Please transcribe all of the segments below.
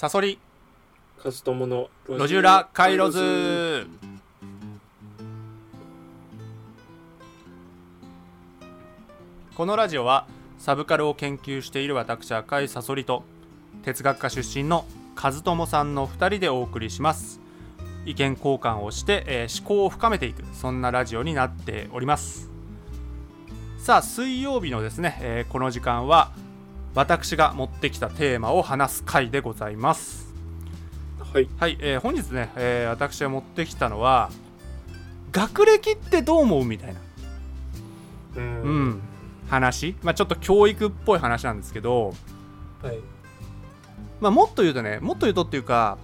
サソリ。カズトモの路地裏回路図このラジオはサブカルを研究している私赤いサソリと哲学科出身の和友さんの2人でお送りします。意見交換をして、えー思考を深めていくそんなラジオになっております。さあ水曜日のですね、えーこの時間は私が持ってきたテーマを話す回でございます。はい。はい、えー本日ね、えー私が持ってきたのは学歴ってどう思うみたいな、ううんん、話、まあ、ちょっと教育っぽい話なんですけど、はい。まあ、もっと言うとねもっと言うとっていうか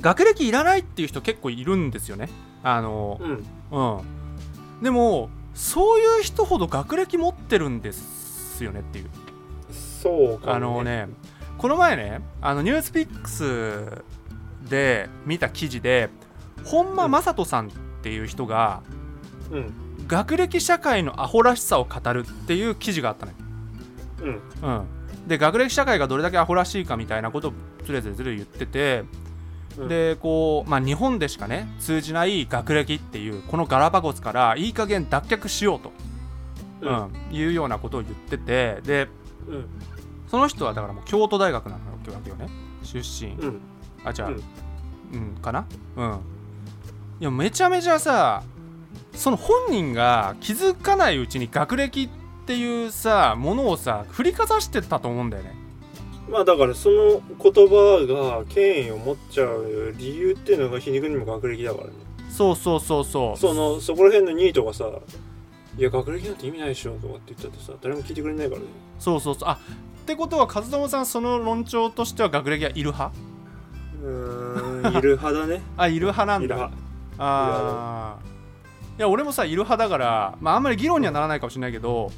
学歴いらないっていう人結構いるんですよね。あのうん。うん。でもそういう人ほど学歴持ってるんですよねっていうそうかも、あのねこの前ねあのニュースピックスで見た記事で本間正人さんっていう人がうん。学歴社会のアホらしさを語るっていう記事があったのよ、うん。うん、で学歴社会がどれだけアホらしいかみたいなことをずれずれずれ言ってて、うん。でこう、まあ、日本でしかね通じない学歴っていうこのガラパゴスからいい加減脱却しようと、ううんん。いうようなことを言っててでうん。その人はだからもう京都大学なのわけよね。出身、うん。あじゃあ、うん。うん、かな？うん。いやめちゃめちゃさその本人が気づかないうちに学歴っていうさものをさ振りかざしてたと思うんだよね。まあだからその言葉が権威を持っちゃう理由っていうのが皮肉にも学歴だからね。そうそうそうそう。そのそこら辺のニートがさ「いや学歴なんて意味ないでしょ」とかって言ったってさ誰も聞いてくれないからね。そうそうそう。あってことは和友さんその論調としては学歴はいる派うーんいる派だね。あいる派なんだ。あー。いや俺もさいる派だからまああんまり議論にはならないかもしれないけど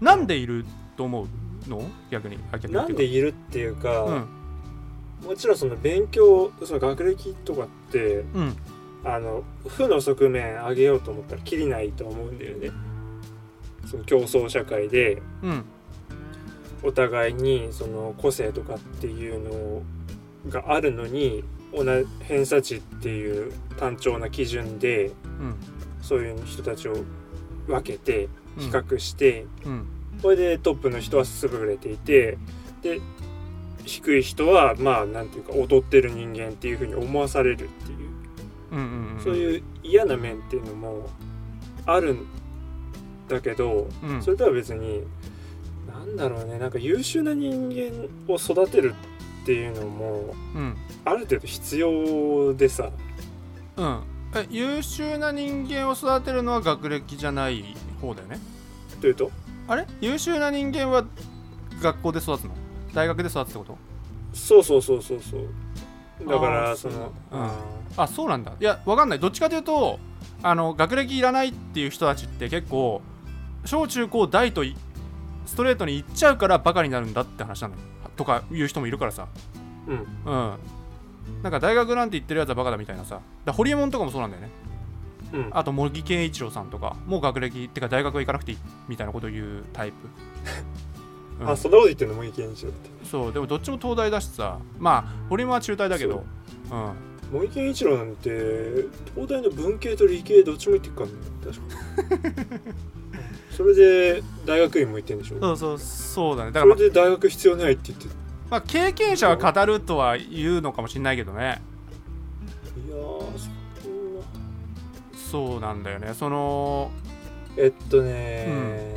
なんでいると思うの？逆にあ逆になんでいいるっていうか、うん。もちろんその勉強その学歴とかってうん。あの負の側面上げようと思ったらきりないと思うんだよねその競争社会でうん。お互いにその個性とかっていうのがあるのに同じ偏差値っていう単調な基準でうん。そういう人たちを分けてうん。比較して、うん。これでトップの人は優れていてで低い人はまあなんていうか劣ってる人間っていうふうに思わされるっていう、そういう嫌な面っていうのもあるんだけど、うん。それとは別になんだろうねなんか優秀な人間を育てるっていうのもうん。ある程度必要でさ。うん。え優秀な人間を育てるのは学歴じゃない方だよね？というと？あれ？優秀な人間は学校で育つの？大学で育つってこと？そうそうそうそうそう。だかあらーそのうんああそうなんだ。いやわかんない。どっちかというとあの学歴いらないっていう人たちって結構小中高大といストレートに行っちゃうからバカになるんだって話なのよとか言う人もいるからさ。ーうん。うん。なんか大学なんて言ってるやつはバカだみたいなさ。だホリエモンとかもそうなんだよね。うん。あと茂木健一郎さんとかもう学歴ってか大学は行かなくていいみたいなことを言うタイプ、うん。あそんなこと言ってんの？もいい健一郎って。そう。でもどっちも東大だしさ。まあホリエモンは中大だけど。う。ん。森健一郎なんて東大の文系と理系どっちも行ってっからね。確か それで大学院も行ってんでしょ？そうそうそうだね。だから、まそれで大学必要ないって言ってまあ、経験者は語るとは言うのかもしれないけどね。いやーそうなんだよね。そのえっとね、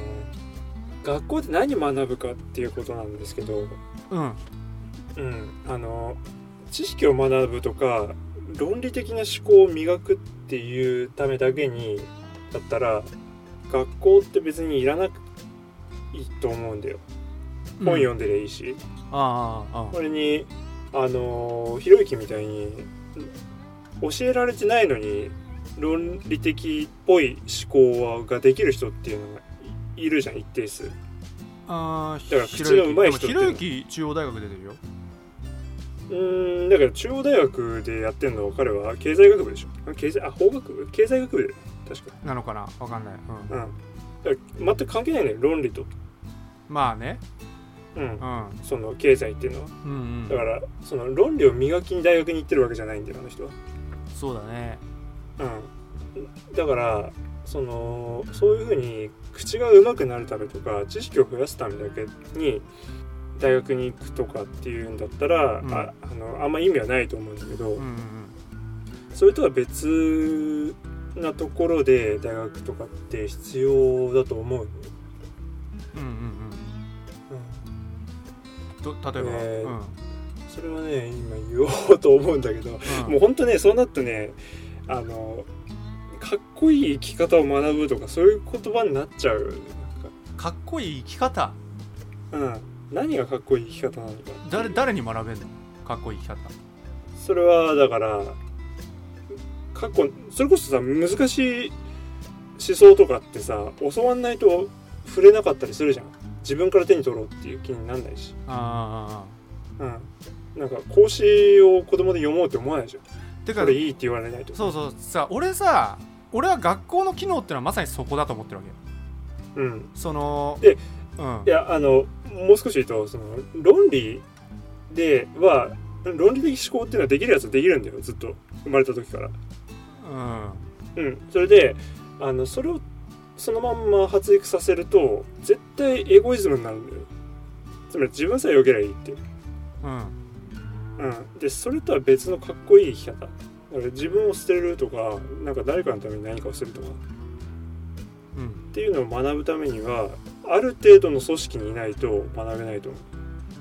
学校で何学ぶかっていうことなんですけどうん。うんあの知識を学ぶとか論理的な思考を磨くっていうためだけにだったら学校って別にいらなくいいと思うんだよ。本読んでりゃいいし、ああああこれにあのひろゆきみたいに教えられてないのに論理的っぽい思考ができる人っていうのがいいるじゃん一定数。あーだから口が上手い人ひろゆき中央大学出てるよ。うーんだから中央大学でやってんのは彼は経済学部でしょ。あ経済あ法学部？経済学部だよね確かなのかな？わかんない、うん。うん。だから全く関係ないね論理と。まあね。うん。うん。その経済っていうのは。うんうん。だからその論理を磨きに大学に行ってるわけじゃないんだよあの人は。そうだね。うん。だからそのそういうふうに口が上手くなるためとか知識を増やすためだけに大学に行くとかっていうんだったら、うん。ああのあんま意味はないと思うんだけど、うんうん。それとは別なところで大学とかって必要だと思うよ、うんうんうんうん、と例えば、えーうん。それはね今言おうと思うんだけどうん。もうほんとねそうなるとねあのかっこいい生き方を学ぶとかそういう言葉になっちゃう。かっこいい生き方？うん、何がかっこいい生き方なのか誰誰に学べんの？かっこいい生き方。それはだから過去それこそさ難しい思想とかってさ教わんないと触れなかったりするじゃん。自分から手に取ろうっていう気になんないし。ああうん。なんか孔子を子供で読もうって思わないじゃんてかこれいいって言われないと。そうそう。さ俺さ俺は学校の機能ってのはまさにそこだと思ってるわけよ。うん。そのでうん。いやあのもう少し言うとその論理では論理的思考っていうのはできるやつはできるんだよずっと。生まれた時からうん。うんそれであのそれをそのまんま発育させると絶対エゴイズムになるんだよ。つまり自分さえよければいいって。うん。うん。でそれとは別のかっこいい生き方。だから自分を捨てるとかなんか誰かのために何かをするとか。うん。っていうのを学ぶためにはある程度の組織にいないと学べないと思う。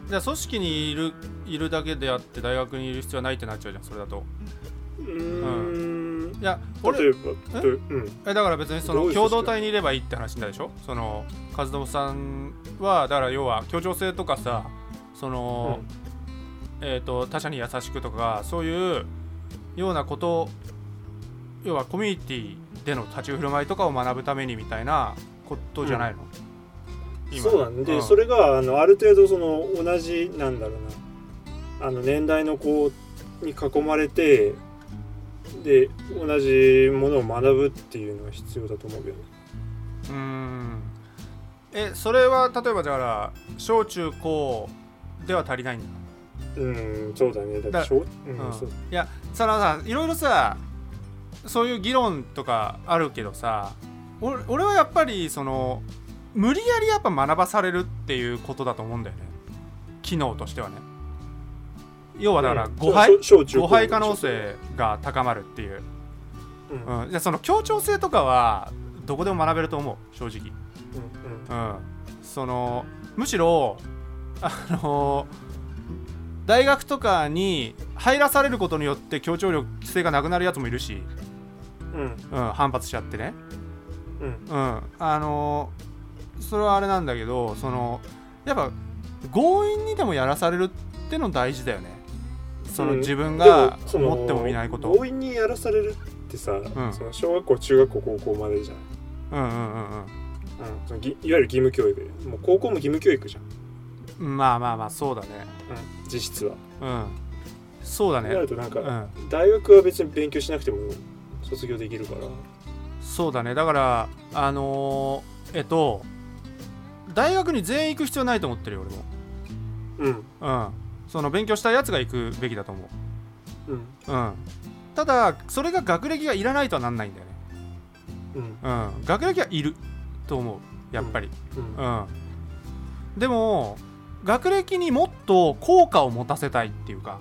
じゃあ組織にいるいるだけであって大学にいる必要はないってなっちゃうじゃんそれだと。うーんいや俺例えばとうん。えだから別にその共同体にいればいいって話なんでしょ？その和友さんはだから要は協調性とかさその、えー、と他者に優しくとかそういうようなこと要はコミュニティでの立ち振る舞いとかを学ぶためにみたいなことじゃないの、今。そうなんで、うん。それがあのある程度その同じなんだろうなあの年代の子に囲まれてで同じものを学ぶっていうのは必要だと思うけどうーん。えそれは例えばだから小中高では足りないんだ？うんそうだね。だだって小うんうん。そう。いやそのさいろいろさそういう議論とかあるけどさ俺俺はやっぱりその無理やりやっぱ学ばされるっていうことだと思うんだよね。機能としてはね要はだからうん。誤配、誤配可能性が高まるっていう、うん。うん、じゃあその協調性とかはどこでも学べると思う。正直。うんうん、そのむしろあの大学とかに入らされることによって協調力性がなくなるやつもいるし、うん。うん、反発しちゃってね、うん。うん、あのそれはあれなんだけどそのやっぱ強引にでもやらされるっての大事だよねそのうん自分でが思ってもみないこと、強引にやらされるってさ、ん。その小学校中学校高校までじゃん、うんうんうんうん、そのぎいわゆる義務教育もう高校も義務教育じゃん、うんまあまあまあそうだね。うん、実質は。うん。そうだなねるとなんか、うん。大学は別に勉強しなくても卒業できるから。そうだね。だからあのーえっと大学に全員行く必要ないと思ってるようん。俺もうんその勉強したやつが行くべきだと思う。んううん。ただそれが学歴がいらないとはなんないんだよね。うん。うん。学歴はいると思うやっぱり。うん。うん、でも学歴にもっと効果を持たせたいっていうか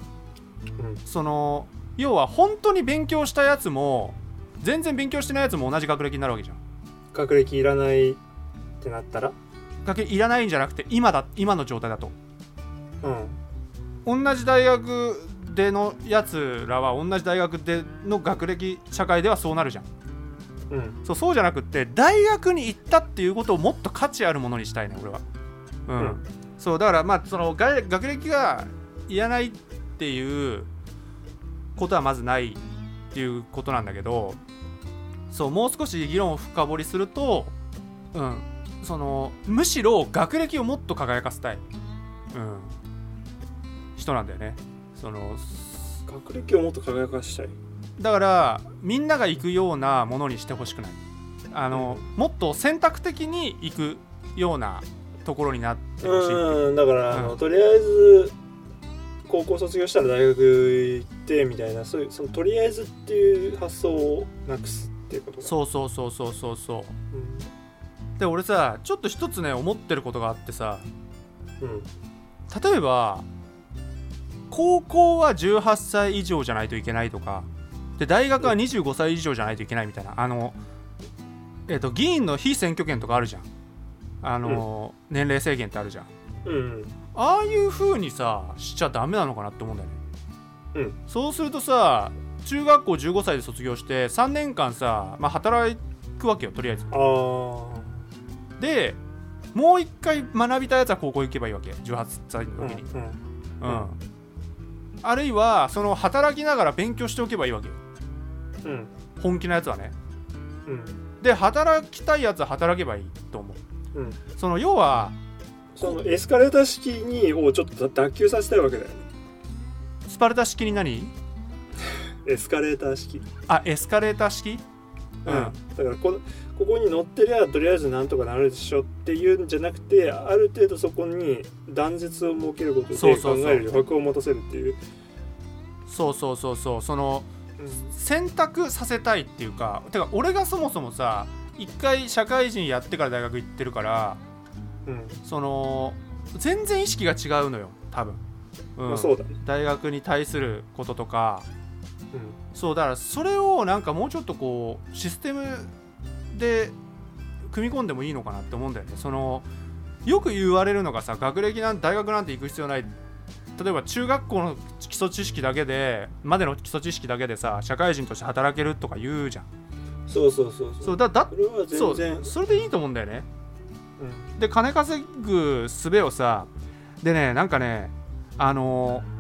うん。その要は本当に勉強したやつも全然勉強してないやつも同じ学歴になるわけじゃん。学歴いらないってなったら？学歴いらないんじゃなくて今だ今の状態だと。うん同じ大学でのやつらは同じ大学での学歴社会ではそうなるじゃん。うん。そうそうじゃなくって大学に行ったっていうことをもっと価値あるものにしたいね俺は。うん、うん。そうだからまあそのが学歴がいらないっていうことはまずないっていうことなんだけどそうもう少し議論を深掘りするとうん。そのむしろ学歴をもっと輝かせたい、うん、人なんだよね。その学歴をもっと輝かしたい。だからみんなが行くようなものにしてほしくない。あのもっと選択的に行くようなところになってほしい。ううん。だから、あのうん。とりあえず高校卒業したら大学行ってみたいなそういうそのとりあえずっていう発想をなくすっていうことか。そうそうそうそうそうそう。うん。で俺さちょっと一つね思ってることがあってさ。うん。例えば高校は18歳以上じゃないといけないとかで大学は25歳以上じゃないといけないみたいな。あのえっ、と議員の非選挙権とかあるじゃん。あの、年齢制限ってあるじゃん。うんああいう風にさしちゃダメなのかなって思うんだよね。うん。そうするとさ中学校15歳で卒業して3年間さ、まあ、働くわけよとりあえず。でもう一回学びたいやつは高校行けばいいわけ18歳のうん時にうん。うん、あるいはその働きながら勉強しておけばいいわけよ。うん。本気のやつはね。うん。で働きたいやつは働けばいいと思う。うん。その要はそのエスカレーター式にをちょっと脱臼させたいわけだよね。スパルタ式に何？エスカレーター式。あエスカレーター式？うん、だからこここに乗ってりゃとりあえずなんとかなるでしょっていうんじゃなくてある程度そこに断絶を設けることで考える余白を持たせるっていう。そうそうそうそう。そのうん。選択させたいっていうかてか俺がそもそもさ一回社会人やってから大学行ってるからうん。その全然意識が違うのよ多分、うん。まあ、そうだね、大学に対することとか。うそうだからそれをなんかもうちょっとこうシステムで組み込んでもいいのかなって思うんだよね。そのよく言われるのがさ学歴なん大学なんて行く必要ない。例えば中学校の基礎知識だけでまでの基礎知識だけでさ社会人として働けるとか言うじゃん。ん、そうそうそう。そうだだそれはそ全然うそれでいいと思うんだよね。うん。で金稼ぐ術をさでねなんかねあのー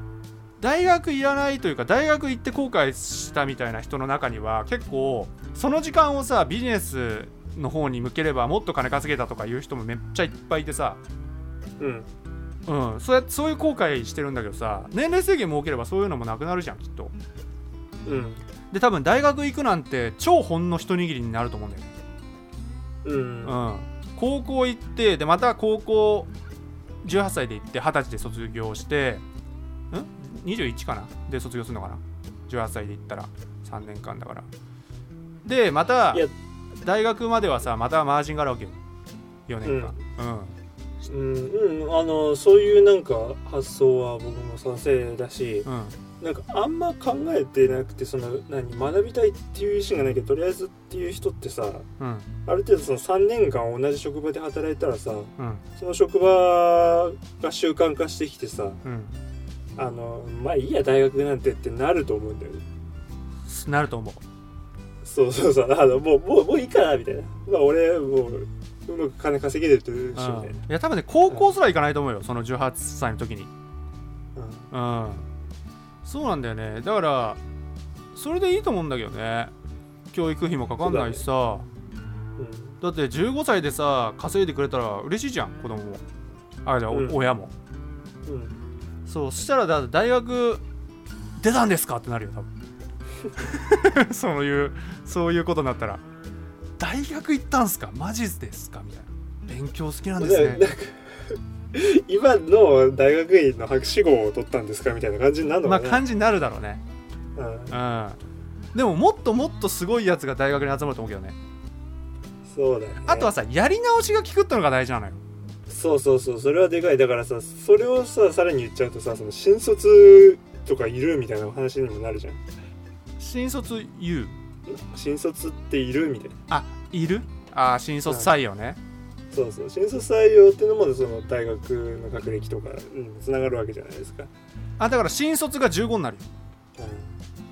大学いらないというか大学行って後悔したみたいな人の中には結構その時間をさビジネスの方に向ければもっと金稼げたとかいう人もめっちゃいっぱいいてさ、うん。うん、そうやそういう後悔してるんだけどさ年齢制限設ければそういうのもなくなるじゃんきっと。うん。で多分大学行くなんて超ほんの一握りになると思うんだよね。うん。うん、高校行ってでまた高校18歳で行って20歳で卒業してん21かな？で卒業するのかな？18歳で行ったら3年間だから。でまた大学まではさまたマージンがあるわけよ。4年間。うん、うん、あのそういうなんか発想は僕も賛成だしうん、うんなんかあんま考えてなくてその何学びたいっていう意思がないけどとりあえずっていう人ってさうん。ある程度その3年間同じ職場で働いたらさうん。その職場が習慣化してきてさうんあのまあいいや大学なんてってなると思うんだよね。なると思う。そうそうそう。あのもうもうもういいかなみたいな。まあ俺もううまく金稼げてるしみたいな、うんいや多分ね高校すら行かないと思うよその18歳の時に。うん。うん。そうなんだよね。だからそれでいいと思うんだけどね。教育費もかかんないしさ。だ,、って15歳でさ稼いでくれたら嬉しいじゃん子供も。あじゃあ、おうん。親も。うんうんそうそしたらだ大学出たんですか？ってなるよ多分。そういうそういうことになったら。大学行ったんすか？マジですか？みたいな。勉強好きなんですね。今の大学院の博士号を取ったんですか？みたいな感じになるのまあかな、感じになるだろうね。うん。うん。でももっともっとすごいやつが大学に集まると思うけどね。そうだよね。あとはさやり直しが効くってのが大事なのよそうそうそうそれはでかい。だからさそれをささらに言っちゃうとさその新卒とかいるみたいな話にもなるじゃん。新卒 U 新卒っているみたいな。あいる？あー新卒採用ね、そうそう新卒採用っていうのもその大学の学歴とかにつながるわけじゃないですか、あだから新卒が15になるよ。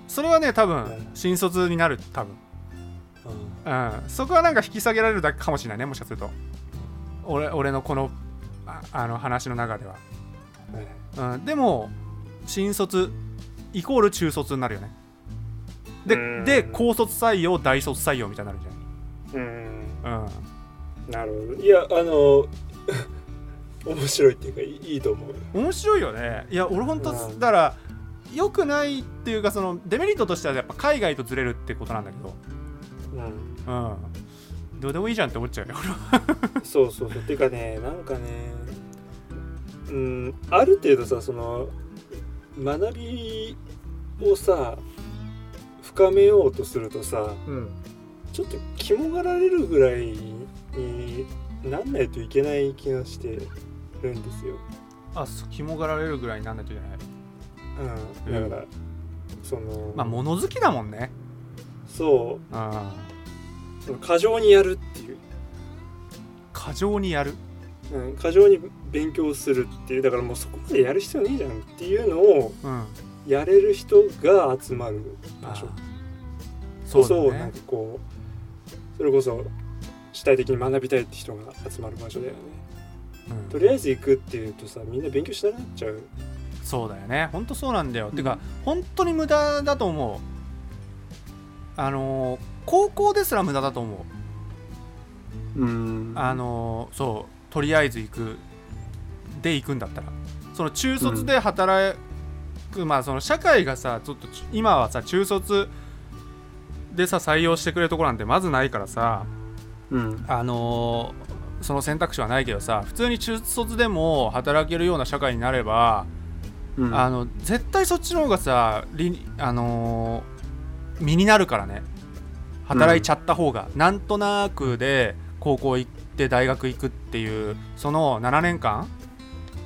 それはね多分うん。新卒になる多分。うん。そこはなんか引き下げられるだけかもしれないねもしかすると俺俺のこのああの話の中では、はいうん、でも新卒イコール中卒になるよね。でうん。で高卒採用大卒採用みたいになるじうん。ゃん、うん、なるほど。いやあの 面白いっていうかいいいいと思う。面白いよね。いや俺本当うんだから良くないっていうかそのデメリットとしてはやっぱ海外とずれるってことなんだけど。うん。うんどうでもいいじゃんって思っちゃうよそうそうそう。ていうかねなんかねうんある程度さその学びをさ深めようとするとさうん。ちょっと肝がられるぐらいになんないといけない気がしてるんですよ。あそ肝がられるぐらいになんないといけない。うん、だから、その、まあ物好きだもんね。そう。ん。うその過剰にやるっていう、過剰にやる。うん、過剰に勉強するっていう。だからもうそこまでやる必要ねえじゃんっていうのをうん。やれる人が集まる場所。そうだね。そなんかこうそれこそ主体的に学びたいって人が集まる場所だよね。うん。とりあえず行くっていうとさみんな勉強しなくなっちゃう。そうだよね。ほんとそうなんだよ、うん。てか本当に無駄だと思う。あのー高校ですら無駄だと思う。うん。あのーそうとりあえず行く。で行くんだったら。その中卒で働く、まあその社会がさちょっとち今はさ中卒でさ採用してくれるところなんてまずないからさうん。あのーその選択肢はないけどさ普通に中卒でも働けるような社会になれば、うん。あの絶対そっちの方がさりあのー身になるからね働いちゃった方が、なんとなくで高校行って大学行くっていうその7年間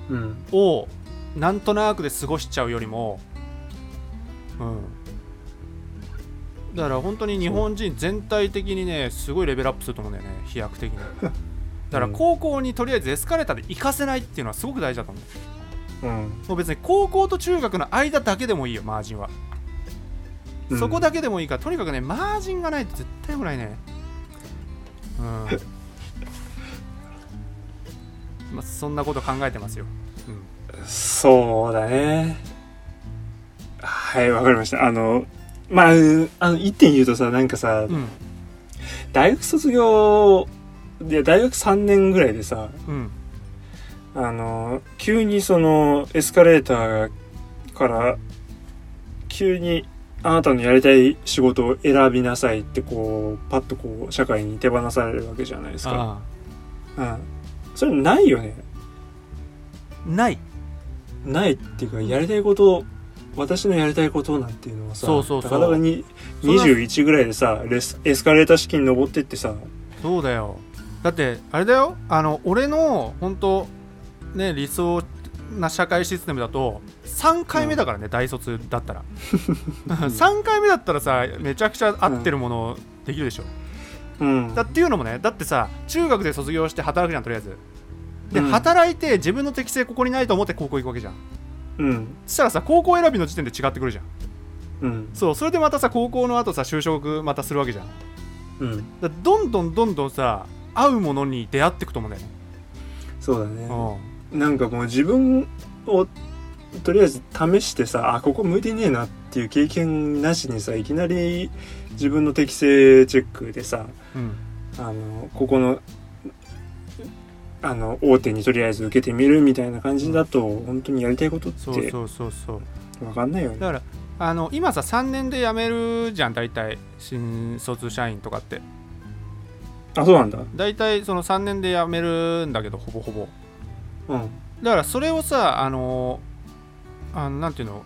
うん。をなんとなくで過ごしちゃうよりもうん。だから本当に日本人全体的にねすごいレベルアップすると思うんだよね飛躍的に。だからうん。高校にとりあえずエスカレーターで行かせないっていうのはすごく大事だと思う。うん。もう別に高校と中学の間だけでもいいよマージンは、うん。そこだけでもいいからとにかくねマージンがないと絶対よくない。ねうん。まあそんなこと考えてますよ、うん、そうだね。はい、わかりました。あの、まあ、あの、一点言うとさ、なんかさ、うん。大学卒業、で、大学3年ぐらいでさ、うん。あの、急にその、エスカレーターから、急に、あなたのやりたい仕事を選びなさいって、こう、パッとこう、社会に手放されるわけじゃないですか。あうん。それないよね。あないないっていうか、やりたいこと、私のやりたいことなんていうのはさ、そうそうそうたかだかにそんな21ぐらいでさレス、エスカレーター式に登ってってさ、そうだよだってあれだよあの俺の本当ね理想な社会システムだと3回目だからね、大卒だったら3回目だったらさめちゃくちゃ合ってるものできるでしょ、うん。だっていうのもねだってさ中学で卒業して働くじゃんとりあえずで、うん働いて自分の適性ここにないと思って高校行くわけじゃんうん。そしたらさ高校選びの時点で違ってくるじゃんうん。そうそれでまたさ高校の後さ就職またするわけじゃんうん。だどんどんどんどんさ合うものに出会っていくと思うんだよね、そうだね。うんなんかもう自分をとりあえず試してさあここ向いてねえなっていう経験なしにさいきなり自分の適性チェックでさうん。あのここのあの大手にとりあえず受けてみるみたいな感じだと本当にやりたいことってそうそうそうそう。分かんないよね。だからあの今さ3年で辞めるじゃん大体新卒社員とかって。あそうなんだ。大体その3年で辞めるんだけどほぼほぼ。うん。だからそれをさあのあのなんていうの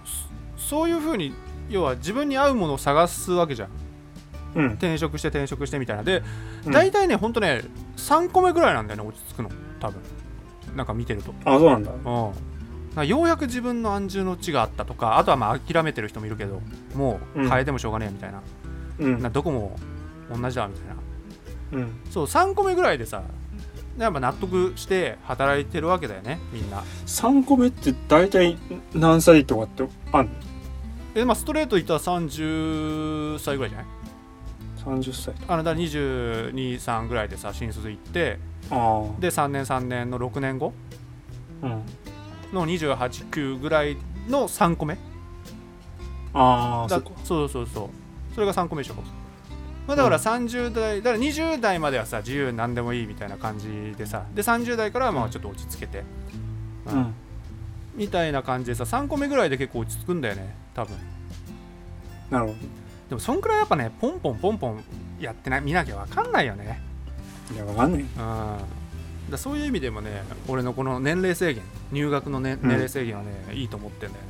そそういうふうに要は自分に合うものを探すわけじゃん。うん。転職して転職してみたいな。でうん。大体ねほんとね3個目ぐらいなんだよね落ち着くの。多分。なんか見てると。あそうなんだ。うん。なんかようやく自分の安住の地があったとかあとはまあ諦めてる人もいるけどもううん。変えてもしょうがねえみたいな,、うん。などこも同じだみたいな。うん。そう3個目ぐらいでさやっぱ納得して働いてるわけだよねみんな3個目って大体何歳とかってあんの？えまあストレート言ったら30歳ぐらいじゃない ?30 歳。あのだ223ぐらいでさ新卒行ってあで3年3年の6年後？あ。うん。の289ぐらいの3個目ああ、そだっか。そうそうそうそれが3個目でしょ、まあ、だから30代、だから20代まではさ自由何でもいいみたいな感じでさで30代からはまあちょっと落ち着けて、うん。うん。みたいな感じでさ3個目ぐらいで結構落ち着くんだよね多分。なるほでもそんくらいやっぱねポンポンポンポンやってない見なきゃ分かんないよね。いやわかんない。うん。だそういう意味でもね俺のこの年齢制限入学の、ね、うん。年齢制限はね、いいと思ってんだよね、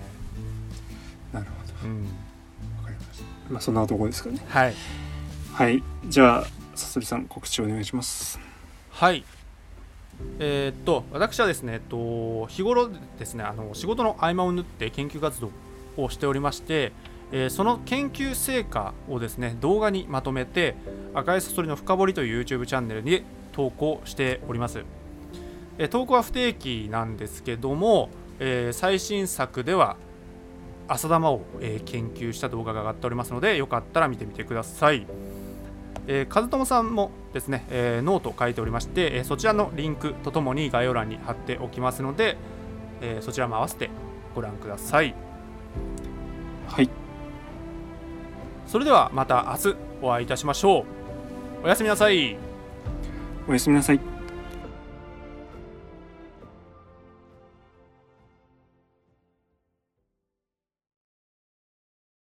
なるほど。うん、わかりました。まあそんなとこですかね。はいはい。じゃあさそりさん告知お願いします。はい。えーっと私はですね、えっと、日頃ですねあの仕事の合間を縫って研究活動をしておりまして、えーその研究成果をですね動画にまとめて赤いサソリの深掘りという YouTube チャンネルに投稿しております、えー投稿は不定期なんですけども、えー最新作では浅玉を、え研究した動画が上がっておりますのでよかったら見てみてください。えー、和友さんもですね、えーノートを書いておりまして、えーそちらのリンクとともに概要欄に貼っておきますので、えーそちらも合わせてご覧ください。はい。それではまた明日お会いいたしましょう。おやすみなさい。おやすみなさい